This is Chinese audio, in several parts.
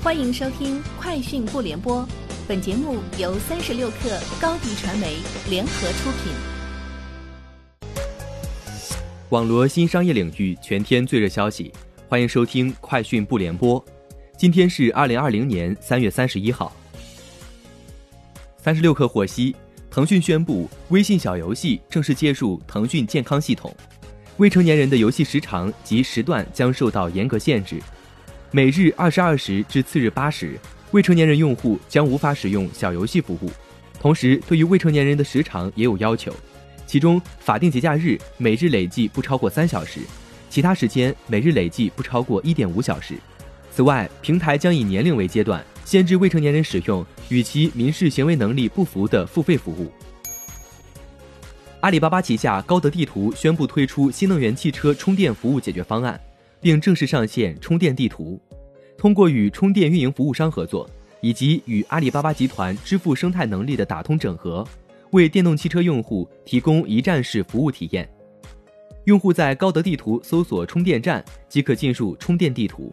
欢迎收听《快讯不联播》，本节目由三十六克高低传媒联合出品。网罗新商业领域全天最热消息，欢迎收听《快讯不联播》。今天是二零二零年三月三十一号。三十六氪获悉，腾讯宣布，微信小游戏正式接入腾讯健康系统，未成年人的游戏时长及时段将受到严格限制。每日二十二时至次日八时，未成年人用户将无法使用小游戏服务。同时，对于未成年人的时长也有要求，其中法定节假日每日累计不超过三小时，其他时间每日累计不超过一点五小时。此外，平台将以年龄为阶段，限制未成年人使用与其民事行为能力不符的付费服务。阿里巴巴旗下高德地图宣布推出新能源汽车充电服务解决方案。并正式上线充电地图，通过与充电运营服务商合作，以及与阿里巴巴集团支付生态能力的打通整合，为电动汽车用户提供一站式服务体验。用户在高德地图搜索充电站即可进入充电地图。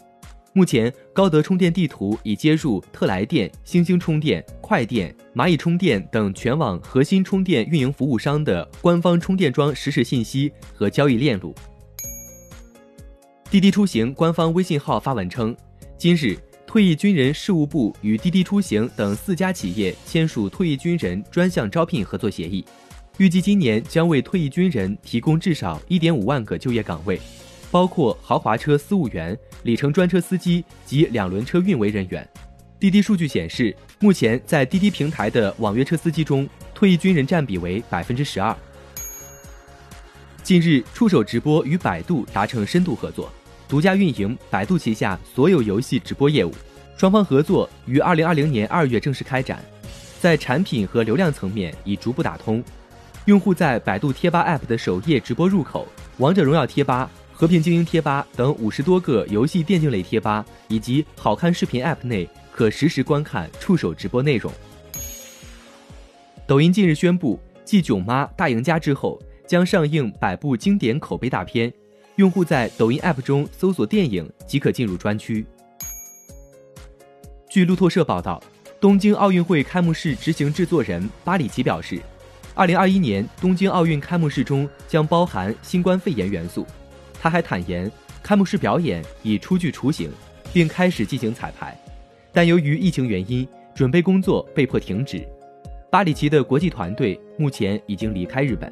目前，高德充电地图已接入特来电、星星充电、快电、蚂蚁充电等全网核心充电运营服务商的官方充电桩实时信息和交易链路。滴滴出行官方微信号发文称，今日退役军人事务部与滴滴出行等四家企业签署退役军人专项招聘合作协议，预计今年将为退役军人提供至少一点五万个就业岗位，包括豪华车司务员、里程专车司机及两轮车运维人员。滴滴数据显示，目前在滴滴平台的网约车司机中，退役军人占比为百分之十二。近日，触手直播与百度达成深度合作。独家运营百度旗下所有游戏直播业务，双方合作于二零二零年二月正式开展，在产品和流量层面已逐步打通。用户在百度贴吧 App 的首页直播入口、王者荣耀贴吧、和平精英贴吧等五十多个游戏电竞类贴吧以及好看视频 App 内，可实时观看触手直播内容。抖音近日宣布，继《囧妈》《大赢家》之后，将上映百部经典口碑大片。用户在抖音 App 中搜索电影即可进入专区。据路透社报道，东京奥运会开幕式执行制作人巴里奇表示，2021年东京奥运开幕式中将包含新冠肺炎元素。他还坦言，开幕式表演已初具雏形，并开始进行彩排，但由于疫情原因，准备工作被迫停止。巴里奇的国际团队目前已经离开日本。